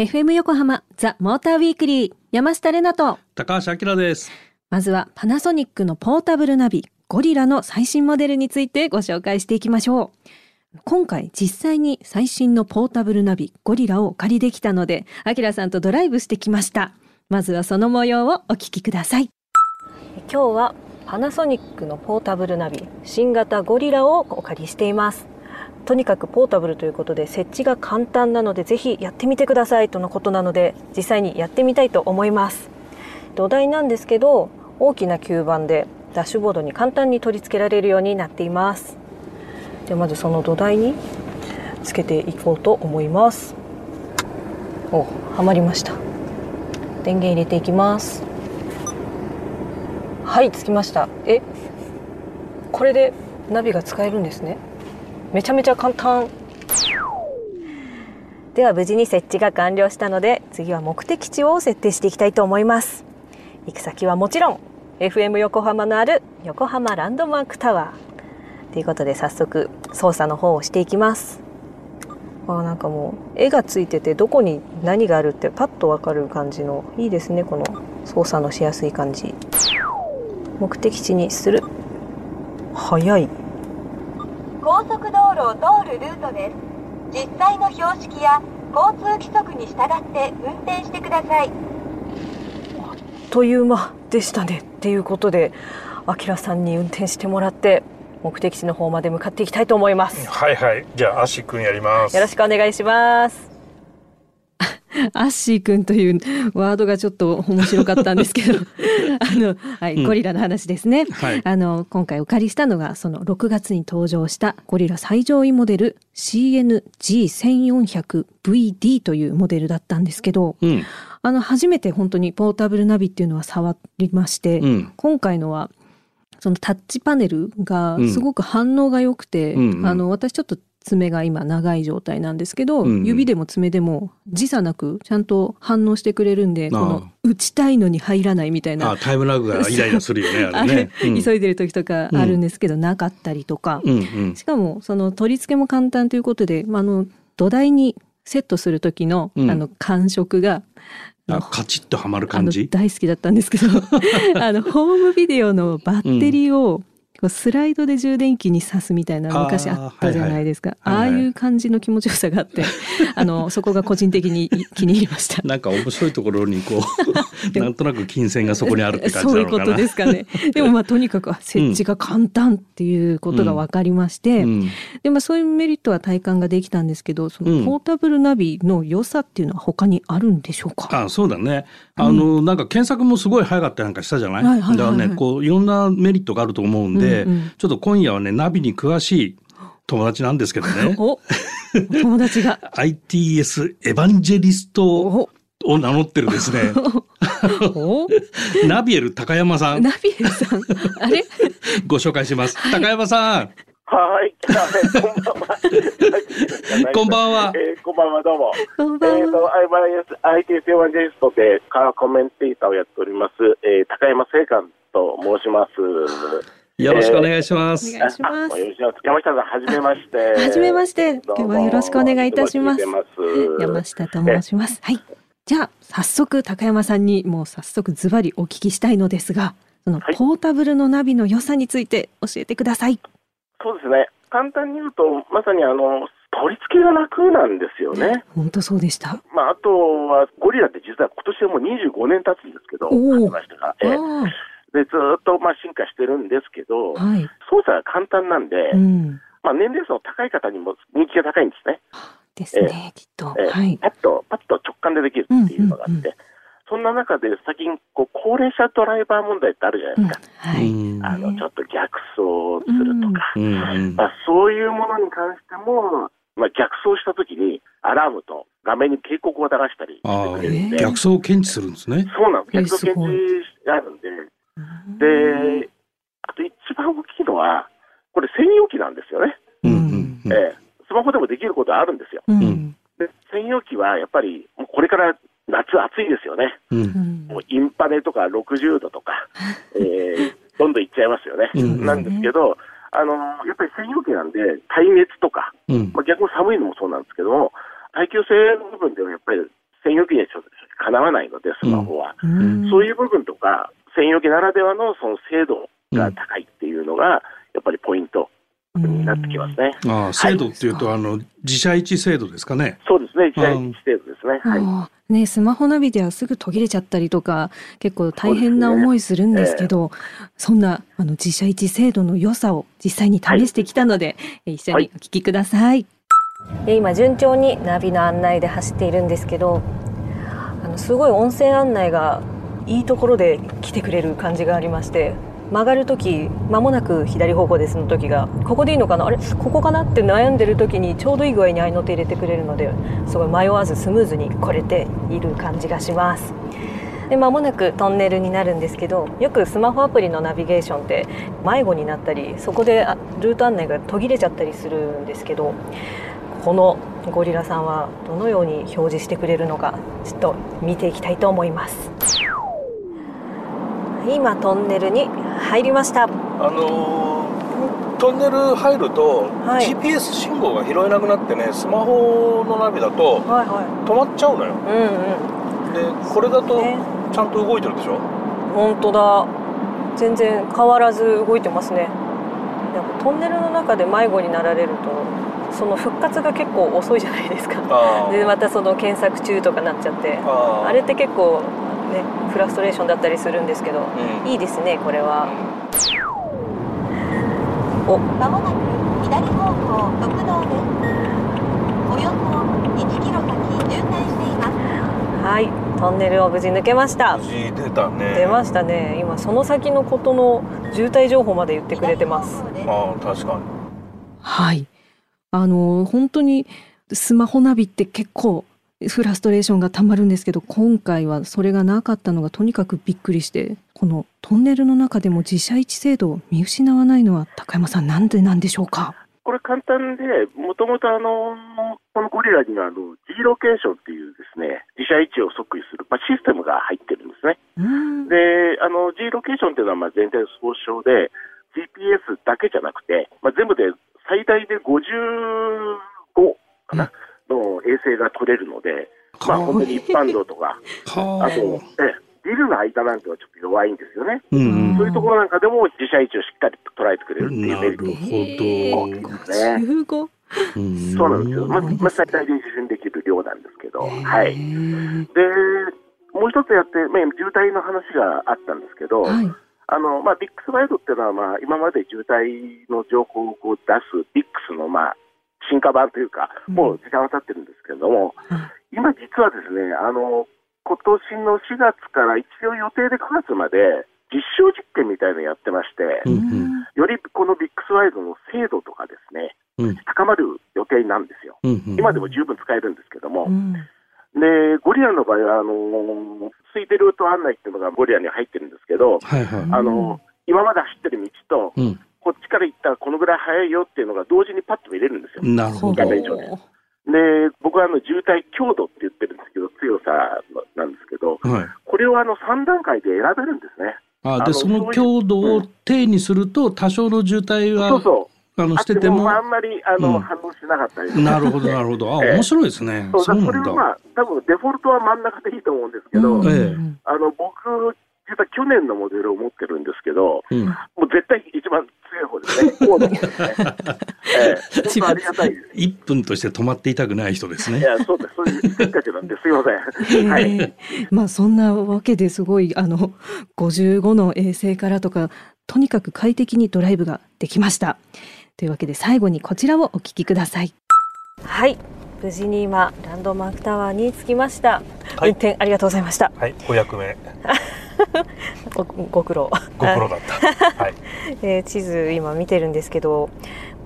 FM 横浜ザ・モーターウィークリー山下れなと。高橋明です。まずはパナソニックのポータブルナビゴリラの最新モデルについてご紹介していきましょう。今回実際に最新のポータブルナビゴリラをお借りできたので明さんとドライブしてきました。まずはその模様をお聞きください。今日はパナソニックのポータブルナビ新型ゴリラをお借りしていますとにかくポータブルということで設置が簡単なのでぜひやってみてくださいとのことなので実際にやってみたいと思います。土台なんですけど大きな吸盤でダッシュボードに簡単に取り付けられるようになっています。でまずその土台につけていこうと思います。おはまりました。電源入れていきます。はいつきました。えこれでナビが使えるんですね。めちゃめちゃ簡単。では無事に設置が完了したので次は目的地を設定していきたいと思います。行く先はもちろん FM 横浜のある横浜ランドマークタワー。ということで早速操作の方をしていきます。あなんかもう絵がついててどこに何があるってパッとわかる感じのいいですねこの操作のしやすい感じ。目的地にする。早い。を通るルートです。実際の標識や交通規則に従って運転してください。という間でしたねっていうことであきらさんに運転してもらって目的地の方まで向かっていきたいと思います。はいはい。じゃあアッシーくんやります。よろしくお願いしますアッシーくんというワードがちょっと面白かったんですけど。あの、はい、ゴリラの話ですね、うんはい、あの今回お借りしたのがその6月に登場したゴリラ最上位モデル CNG1400VD というモデルだったんですけど、うん、あの初めて本当にポータブルナビっていうのは触りまして、うん、今回のはそのタッチパネルがすごく反応が良くて、うん、あの私ちょっと爪が今長い状態なんですけど、うんうん、指でも爪でも時差なくちゃんと反応してくれるんでこの打ちたいのに入らないみたいな。タイムラグがイライラするよねあれね、うん、急いでる時とかあるんですけど、うん、なかったりとか、うんうん、しかもその取り付けも簡単ということで、まあ、あの土台にセットする時の,、あの感触がカチッとはまる感じ？大好きだったんですけど あのホームビデオのバッテリーをこうスライドで充電器に挿すみたいな昔あったじゃないですか。あはいはい、ああいう感じの気持ちよさがあって あのそこが個人的に気に入りました。なんか面白いところにこう なんとなく金銭がそこにあるって感じそういうことですかね。でもまあとにかく設置が簡単っていうことが分かりまして、うん、でまあそういうメリットは体感ができたんですけどそのポータブルナビの良さっていうのは他にあるんでしょうか、うん、あそうだね。あの、うん、なんか検索もすごい早かったりなんかしたじゃない,、はいはいはいはい、だからねこういろんなメリットがあると思うんで、うんうん、ちょっと今夜はねナビに詳しい友達なんですけどね。友達が。ITS エヴァンジェリストを名乗ってるですね。ナビエル高山さん。ナビエルさん。あれ？ご紹介します、はい、高山さん。はい。こんばんは。えー、こんばんは、どうも。こんばんは。えっ、ー、と、ITS エヴァンジェリストでカーコメンテーターをやっております、えー、高山聖寛と申します。よろしくお願いします。お願いします。山下さん、はじめまして。はじめまして。今日はよろしくお願いいたします。山下と申します。はい。じゃあ、早速、高山さんにもう早速ズバリお聞きしたいのですが、そのポータブルのナビの良さについて教えてください。そうですね。簡単に言うと、まさにあの、取り付けが楽なんですよね。本当そうでした。まあ、あとは、ゴリラって実は今年はもう25年経つんですけど、おましたが、えー、でずっとまあ進化してるんですけど、はい、操作が簡単なんで、うん、まあ、年齢層の高い方にも人気が高いんですね。ですね、えー、きっと、えー、はい、パッと、パッと直感でできるっていうのがあって、うんうんうん、そんな中で最近こう、高齢者ドライバー問題ってあるじゃないですか。うん。はい、あのちょっと逆走するとか、うんまあ、そういうものに関しても、まあ、逆走したときにアラームと画面に警告を流したりしてくれるんで、逆走を検知するんですね。そうなんです。逆走検知があるんで、で、あと一番大きいのは、これ専用機なんですよね。うんえー、スマホでもできることはあるんですよ。うん、で専用機はやっぱり、もうこれから夏暑いですよね。うん、もうインパネとか60度とか、えー、どんどんいっちゃいますよね。なんですけど、あのやっぱり専用機なんで、耐熱とか、まあ、逆に寒いのもそうなんですけども、耐久性の部分ではやっぱり専専用機にはちょっとかなわないので、スマホは。そういう部分とか、専用機ならではのその精度が高いっていうのが、やっぱりポイントになってきますね。ああ、制度っていうと、はい、あの自社位置制度ですかね。そうですね、自社位置制度ですね。はい。ね、スマホナビではすぐ途切れちゃったりとか結構大変な思いするんですけどそ、ねえ。ー、んなあの自社位置制度の良さを実際に試してきたので、はい、一緒にお聞きください、はい、今順調にナビの案内で走っているんですけどあのすごい温泉案内がいいところで来てくれる感じがありまして曲がる時間もなく左方向ですの時がここでいいのかな？あれ？ここかな？って悩んでる時にちょうどいい具合に合いの手入れてくれるのですごい迷わずスムーズに来れている感じがします。で間もなくトンネルになるんですけどよくスマホアプリのナビゲーションって迷子になったりそこでルート案内が途切れちゃったりするんですけどこのゴリラさんはどのように表示してくれるのかちょっと見ていきたいと思います。今トンネルに入りました。あのー、トンネル入ると、はい、GPS 信号が拾えなくなってねスマホのナビだと止まっちゃうのよ、はいはい、うんうん、でこれだとちゃんと動いてるでしょ？本当だ。全然変わらず動いてますね。なんかトンネルの中で迷子になられるとその復活が結構遅いじゃないですか。でまたその検索中とかなっちゃって。あれって結構ねフラストレーションだったりするんですけど、うん、いいですねこれは、お。まもなく左方向国道ですおよそ1キロ先渋滞しています。はいトンネルを無事抜けました。無事出たね。出ましたね。今その先のことの渋滞情報まで言ってくれてます。あ確かに。はい。あの本当にスマホナビって結構フラストレーションがたまるんですけど今回はそれがなかったのがとにかくびっくりしてこのトンネルの中でも自社位置制度を見失わないのは高山さんなんでなんでしょうか？これ簡単でもともとあのこのゴリラにはあの G ロケーションっていうですね自社位置を即位する、まあ、システムが入ってるんですね。であの G ロケーションっていうのはまあ全体総称で GPS だけじゃなくて、まあ、全部で最大で55かな？うんの衛星が取れるので、まあ、本当に一般道とか、あ。と、えビルの間なんてはちょっと弱いんですよね、うんそういうところなんかでも自社位置をしっかり捉えてくれるっていうメリット。が大きいですね。そうなんですよ、まあ、まあ、最大で受信できる量なんですけど、はい、でもう一つやって、まあ、渋滞の話があったんですけど、はい、あのまあ、ビックスワイドっていうのは、まあ、今まで渋滞の情報をこう出すビックスの、まあ、進化版というか、もう時間は経ってるんですけれども、うん、今実はですね、あの、今年の4月から一応予定で9月まで実証実験みたいなのやってまして、うん、よりこのビックスワイドの精度とかですね、うん、高まる予定なんですよ、今でも十分使えるんですけども、でゴリラの場合はあの空いてルート案内っていうのがゴリラに入ってるんですけど、はいはい、あの今まで走ってる道と、こっちから行ったらこのぐらい速いよっていうのが同時にパッと見れるんですよ。なるほど。で。で、僕はあの渋滞強度って言ってるんですけど、強さなんですけど、はい、これをあの3段階で選べるんですね。あでその強度を低にすると、多少の渋滞は、そうそう。あのしててもあんまりあの、うん、反応しなかったり、なるほどなるほど。あ、面白いですね。そうそれはまあ多分デフォルトは真ん中でいいと思うんですけど、うん。ええ、あの僕実は去年のモデルを持ってるんですけど、うん、もう絶対一番強い方ですね。高度ですね。ええー、ありがたいです。1分として止まっていたくない人ですね。いや、そうです。そういうせっかちなんですいません。はい。まあそんなわけですごい、あの、55の衛星からとか、とにかく快適にドライブができました。というわけで最後にこちらをお聞きください。はい。無事に今ランドマークタワーに着きました、はい、運転ありがとうございましたはいお役目 ごご苦労。ご苦労だった、はい。えー、地図今見てるんですけど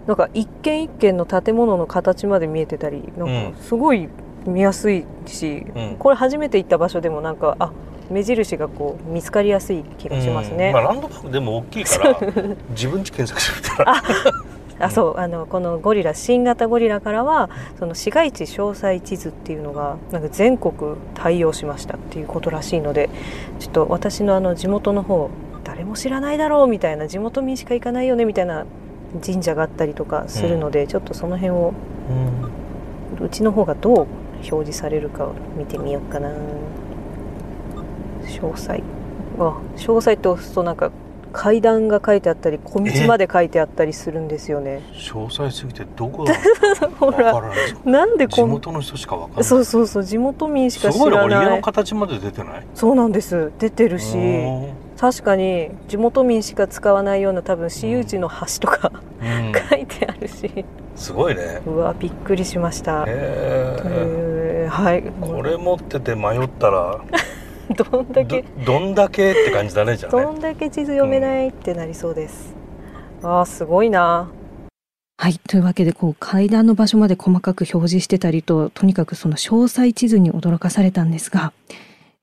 なんか一軒一軒の建物の形まで見えてたりなんかすごい見やすいし、うん、これ初めて行った場所でもなんかあ目印がこう見つかりやすい気がしますね、まあ、ランドマークでも大きいから 自分ち検索してみたらあそうあのこのゴリラ新型ゴリラからはその市街地詳細地図っていうのがなんか全国対応しましたっていうことらしいのでちょっと私のあの地元の方誰も知らないだろうみたいな地元民しか行かないよねみたいな神社があったりとかするので、うん、ちょっとその辺を、うん、うちの方がどう表示されるか見てみようかな。詳細。あ詳細って押すとなんか階段が書いてあったり小道まで書いてあったりするんですよね。詳細すぎてどこだ ほらなんで地元の人しかわかんない。そうそうそう地元民しか知らない。家の形まで出てない？そうなんです。出てるし確かに地元民しか使わないような多分私有地の橋とか、うん、書いてあるし。すごいね。うわびっくりしました。へえはい。これ持ってて迷ったら どんだけどんだけって感じだねじゃあ、ね、どんだけ地図読めないってなりそうです、うん、ああすごいな。はいというわけでこう階段の場所まで細かく表示してたりととにかくその詳細地図に驚かされたんですが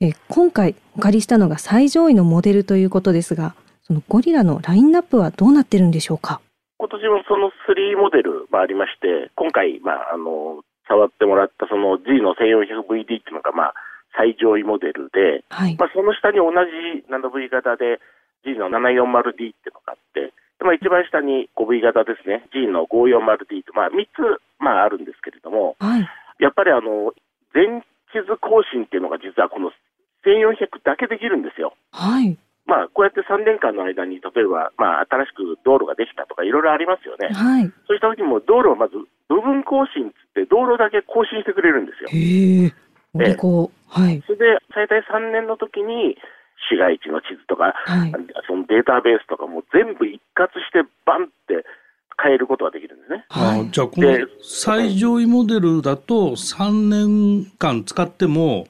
え今回お借りしたのが最上位のモデルということですがそのゴリラのラインナップはどうなってるんでしょうか？今年もその3モデルもありまして今回、まあ、あの触ってもらったその G の 1400VD っていうのが、まあ、最上位モデルで、はい、まあ、その下に同じ 7V 型で G の 740D っていうのがあって、まあ、一番下に 5V 型ですね、G の 540D と、まあ、3つ、まあ、あるんですけれども、はい、やっぱりあの全地図更新っていうのが実はこの1400だけできるんですよ。はいまあ、こうやって3年間の間に、例えば、まあ、新しく道路ができたとか、いろいろありますよね。はい、そうした時も、道路をまず、部分更新って、道路だけ更新してくれるんですよ。へえ。はい、それで最大3年の時に市街地の地図とか、はい、そのデータベースとかも全部一括してバンって変えることができるんですね。はい、じゃあこの最上位モデルだと3年間使っても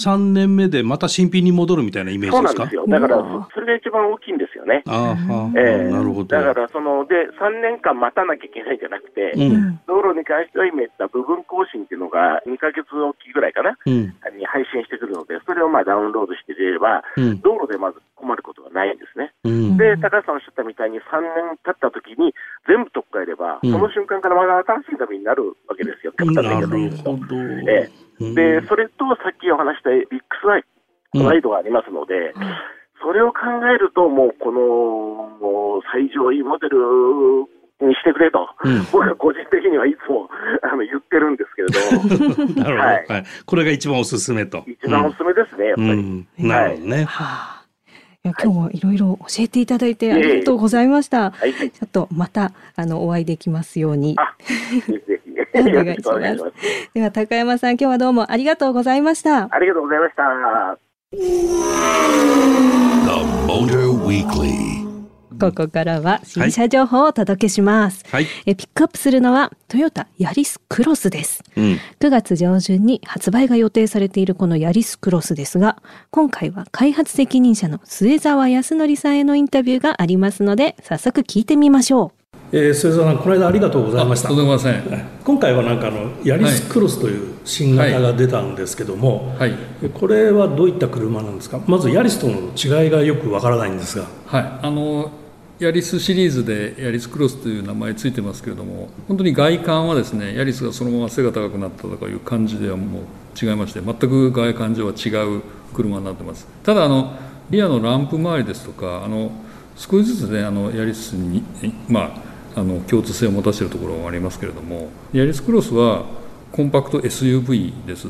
3年目でまた新品に戻るみたいなイメージですか？そうなんですよ。だから、それが一番大きいんでね。ああ、えー、なるほど。だから、その、で、3年間待たなきゃいけないんじゃなくて、うん、道路に関しては今言った部分更新っていうのが2か月おきぐらいかな、うん、に配信してくるので、それをまあダウンロードしてれば、うん、道路でまず困ることがないんですね。で、高橋さんおっしゃったみたいに3年経った時に全部取っ換えれば、その瞬間からまだ新しい旅になるわけですよ。極端な言い方うと。えーで、それとさっきお話したビックスワイドがありますので、それを考えると、もうこの最上位モデルにしてくれと、うん、僕は個人的にはいつもあの言ってるんですけれ ど、はい、はい、これが一番おすすめと。一番おすすめですね、やっぱり。なるほどね。はい今日はいろいろ教えていただいてありがとうございました。はい、ちょっとまたあのお会いできますように。ぜひ お願いします。では高山さん今日はどうもありがとうございました。ありがとうございました。ここからは新車情報をお届けします、はい、えピックアップするのはトヨタヤリスクロスです、うん、9月上旬に発売が予定されているこのヤリスクロスですが今回は開発責任者の末澤康則さんへのインタビューがありますので早速聞いてみましょう。えー、末澤さん、この間ありがとうございました。今回はなんかあのヤリスクロスという新型が出たんですけども、はい、これはどういった車なんですか？まずヤリスとの違いがよくわからないんですが。はい、あのヤリスシリーズでヤリスクロスという名前ついてますけれども本当に外観はですねヤリスがそのまま背が高くなったとかいう感じではもう違いまして全く外観上は違う車になってますただあのリアのランプ周りですとかあの少しずつねあのヤリスにまああの共通性を持たせているところがありますけれどもヤリスクロスはコンパクト SUV です。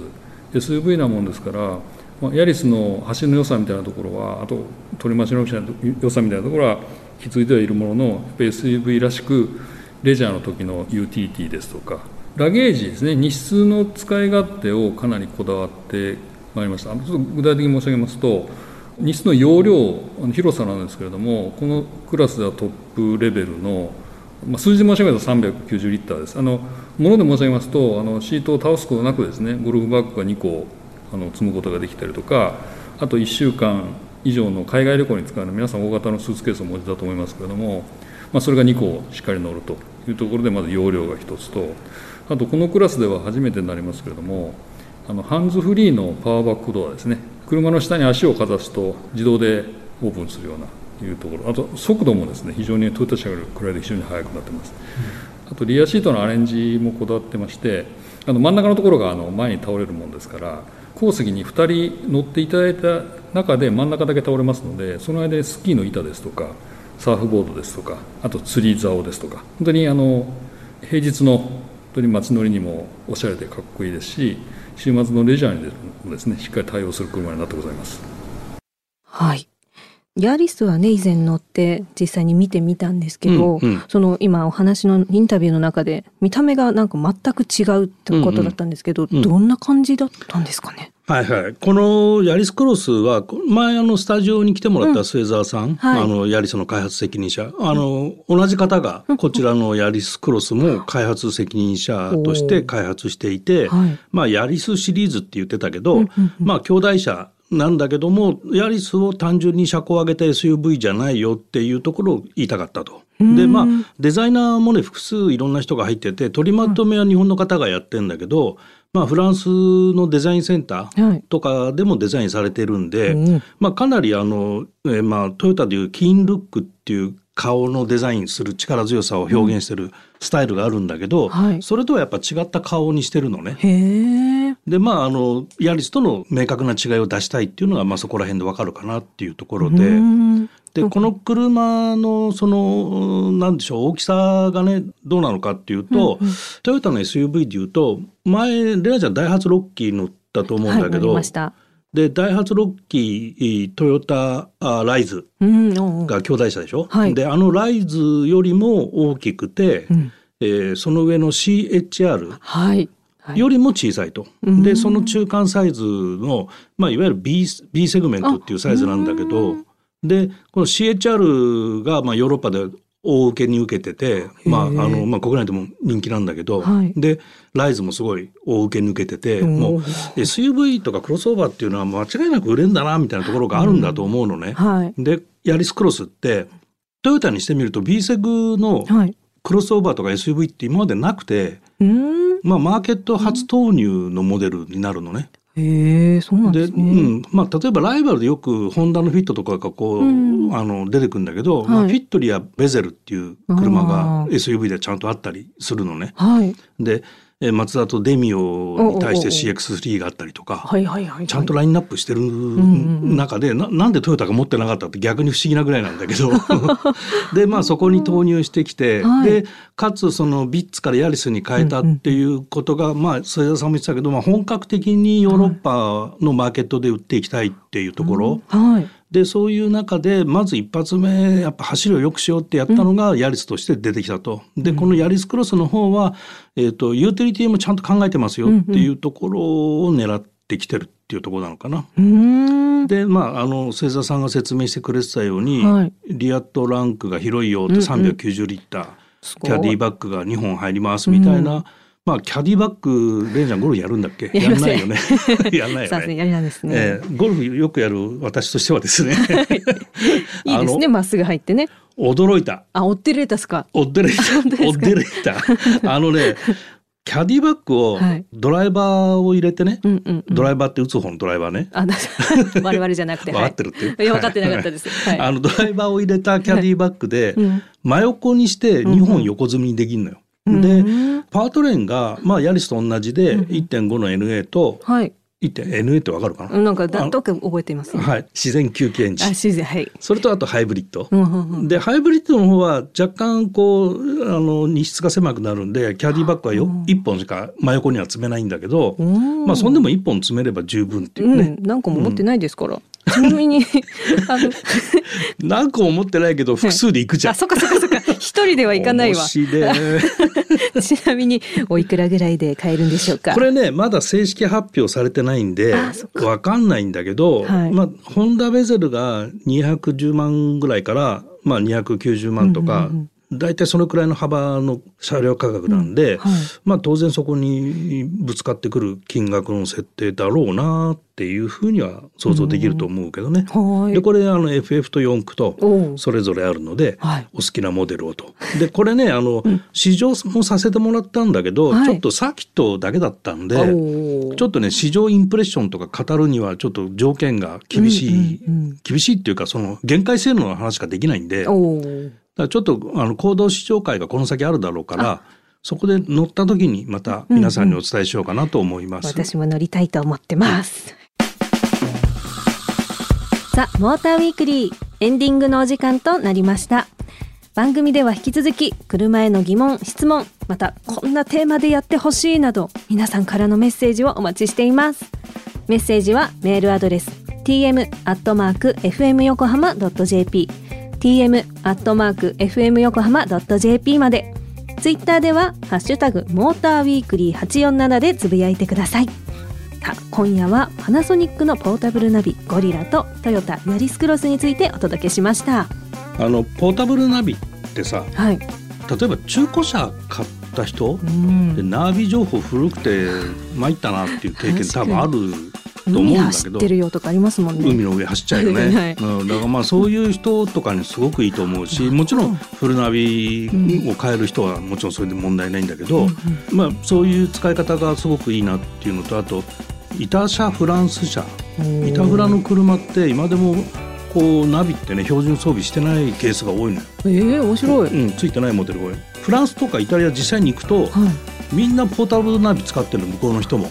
SUV なもんですからまあ、ヤリスの走りの良さみたいなところはあと取り回しの良さみたいなところは引き継いではいるもののやっぱ SUV らしくレジャーの時のユーティリティですとかラゲージですね。荷室の使い勝手をかなりこだわってまいりました。ちょっと具体的に申し上げますと荷室の容量広さなんですけれどもこのクラスではトップレベルのまあ、数字申し上げると390リッターです。あのもので申し上げますとあのシートを倒すことなくですねゴルフバッグが2個あの積むことができたりとかあと1週間以上の海外旅行に使うの皆さん大型のスーツケースをお持ちだと思いますけれども、まあ、それが2個しっかり乗るというところでまず容量が1つとあとこのクラスでは初めてになりますけれどもあのハンズフリーのパワーバックドアですね。車の下に足をかざすと自動でオープンするようないうところ。あと速度もですね非常にトヨタ車より比べて非常に速くなってます、あとリアシートのアレンジもこだわってましてあの真ん中のところがあの前に倒れるもんですから後席に2人乗っていただいた中で真ん中だけ倒れますのでその間にスキーの板ですとかサーフボードですとかあと釣り竿ですとか本当にあの平日のト当に街乗りにもおしゃれでかっこいいですし週末のレジャーにもですねしっかり対応する車になってございます。はい。ヤリスはね以前乗って実際に見てみたんですけど、うんうん、その今お話のインタビューの中で見た目がなんか全く違うってことだったんですけど、うんうん、どんな感じだったんですかね？はいはい、このヤリスクロスは前あのスタジオに来てもらった末澤さん、うんはい、あのヤリスの開発責任者。あの同じ方がこちらのヤリスクロスも開発責任者として開発していて、まあヤリスシリーズって言ってたけど、まあ兄弟車なんだけどもヤリスを単純に車高を上げた SUV じゃないよっていうところを言いたかったと。でまあデザイナーもね複数いろんな人が入ってて取りまとめは日本の方がやってんだけど、まあ、フランスのデザインセンターとかでもデザインされてるんで、はい、まあ、かなりあの、えー、まあトヨタでいうキーンルックっていう顔のデザインする力強さを表現してるスタイルがあるんだけど、うん。はい、それとはやっぱ違った顔にしてるのね。でまああのヤリスとの明確な違いを出したいっていうのが、まあ、そこら辺でわかるかなっていうところで。でこの車のそのなんでしょう大きさがねどうなのかっていうと、うんうん、トヨタの SUV でいうと前レナちゃんダイハツロッキー乗ったと思うんだけど、はい、でダイハツロッキートヨタあライズが兄弟車でしょ、はい、であのライズよりも大きくて、うん、えー、その上の CHR、はいよりも小さいと。でその中間サイズの、まあ、いわゆる B, B セグメントっていうサイズなんだけどでこの CHR がまあヨーロッパで大受けに受けてて、まああのまあ、国内でも人気なんだけど、はい、でライズもすごい大受けに受けててもう SUV とかクロスオーバーっていうのは間違いなく売れるんだなみたいなところがあるんだと思うのね。はい、でヤリスクロスってトヨタにしてみると B セグのクロスオーバーとか SUV って今までなくて、まあ、マーケット初投入のモデルになるのね。へえそうなんですね。うん、まあ例えばライバルでよくホンダのフィットとかがこう、うん、あの出てくるんだけど、はい、まあフィットリやベゼルっていう車が SUV でちゃんとあったりするのね。はい、でえマツダとデミオに対して CX3 があったりとかちゃんとラインナップしてる中でななんでトヨタが持ってなかったって逆に不思議なぐらいなんだけど。でまあそこに投入してきて、はい、でかつそのビッツからヤリスに変えたっていうことが、うんうん、まあ添田さんも言ってたけど、まあ、本格的にヨーロッパのマーケットで売っていきたいっていうところ。はいでそういう中でまず一発目やっぱ走りを良くしようってやったのがヤリスとして出てきたと。でこのヤリスクロスの方は、えーと、ユーティリティもちゃんと考えてますよっていうところを狙ってきてるっていうところなのかな。でまああの星座さんが説明してくれてたように、はい、リアットランクが広いよって390リッター、うんうん、キャディバッグが2本入りますみたいな。うんまあキャディバッグレンジャーゴルフやるんだっけ？やらないよね。やらないよね。やりなんですね、えー、ゴルフよくやる私としてはですね。いいですね。まっすぐ入ってね。驚いた。あオッデレータスか？オッデレータオッデレータ あのねキャディバッグをドライバーを入れてね、はいドライバーって打つ方のドライバーね。あ、我々じゃなくて。分かってるって。分かってなかったです。はい、あのドライバーを入れたキャディバッグで、真横にして2本横積みにできるのよ。でパートレーンが、まあ、ヤリスと同じで1.5の NA と、はい、1.NA ってわかるかな？なんかどっか覚えてます、ね、はい。自然吸気エンジン。あ自然はい。それとあとハイブリッド、でハイブリッドの方は若干こうあの荷室が狭くなるんでキャディバッグはよ1本しか真横には積めないんだけどまあそんでも1本積めれば十分っていうね、うん、何個も持ってないですから、ちなみに何個も持ってないけど複数で行くじゃん。あ、そっかそっかそっか。一人では行かないわ。ちなみにおいくらぐらいで買えるんでしょうか？これねまだ正式発表されてないんでわかんないんだけど、はい、まあホンダベゼルが210万ぐらいからまあ290万とか。うんうんうん大体そのくらいの幅の車両価格なんで、うんはい、まあ当然そこにぶつかってくる金額の設定だろうなっていうふうには想像できると思うけどね。うん、でこれあの FF と4駆とそれぞれあるので、お好きなモデルをと。でこれねあの、試乗もさせてもらったんだけど、はい、ちょっとサーキットだけだったんで、ちょっとね試乗インプレッションとか語るにはちょっと条件が厳しい、厳しいっていうかその限界性能の話しかできないんで。ちょっとあの行動試乗会がこの先あるだろうからそこで乗った時にまた皆さんにお伝えしようかなと思います。うんうん、私も乗りたいと思ってます。さあ、モーターウィークリーエンディングのお時間となりました。番組では引き続き車への疑問、質問、またこんなテーマでやってほしいなど皆さんからのメッセージをお待ちしていますメッセージはメールアドレス tm アットマーク fm 横浜 .jp tm アットマーク fm 横浜 .jp まで。ツイッターではハッシュタグモーターウィークリー847でつぶやいてください。さあ今夜はパナソニックのポータブルナビゴリラとトヨタヤリスクロスについてお届けしました。あのポータブルナビってさ、はい、例えば中古車買った人、うん、でナビ情報古くて参ったなっていう経験多分あると思うんだけど海の上走っちゃうよね、はい、うん、だからまあそういう人とかにすごくいいと思うしもちろんフルナビを変える人はもちろんそれで問題ないんだけど、まあそういう使い方がすごくいいなっていうのとあとイタ車フランス車。イタフラの車って今でもこうナビってね標準装備してないケースが多いのよ。えー、面白い、うん、ついてないモデルが多い。フランスとかイタリア実際に行くと、はい、みんなポータブルナビ使ってるの向こうの人も。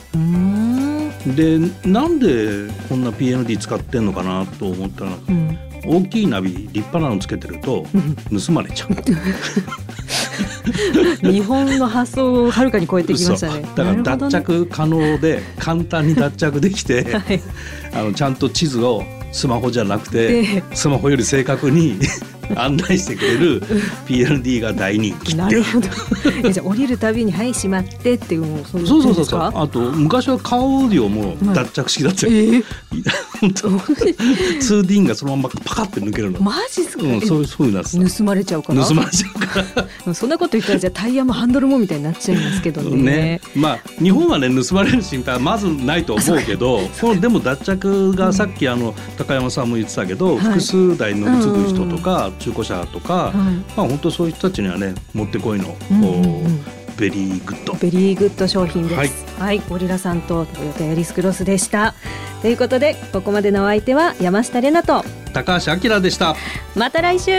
でなんでこんな PND 使ってんのかなと思ったら、うん、大きいナビ立派なのつけてると盗まれちゃう。日本の発想をはるかに超えてきましたね。だから脱着可能で簡単に脱着できて、はい、あのちゃんと地図をスマホじゃなくて、スマホより正確に案内してくれる PLD が大人気なるほど。じゃ降りるたびに「はいしまって」っていうもうそうそうそう。そうあと昔は顔オーディオも脱着式だったよ、はい、えー、本当 2D がそのままパカって抜けるの。マジっすか、うん、そうそういうな盗まれちゃうから？盗まれちゃうから。そんなこと言ったらじゃあタイヤもハンドルもみたいになっちゃいますけどね。ね。まあ日本はね盗まれる心配はまずないと思うけどこのでも脱着がさっきあの高山さんも言ってたけど、はい、複数台乗り継ぐ人とか、中古車とか、はい、まあ本当そういう人たちにはねもってこいの、うんうんうん。ベリーグッド。 very good 商品です、はい、はい、ゴリラさんとトヨタヤリスクロスでした。ということでここまでのお相手は山下れなと高橋明でした。また来週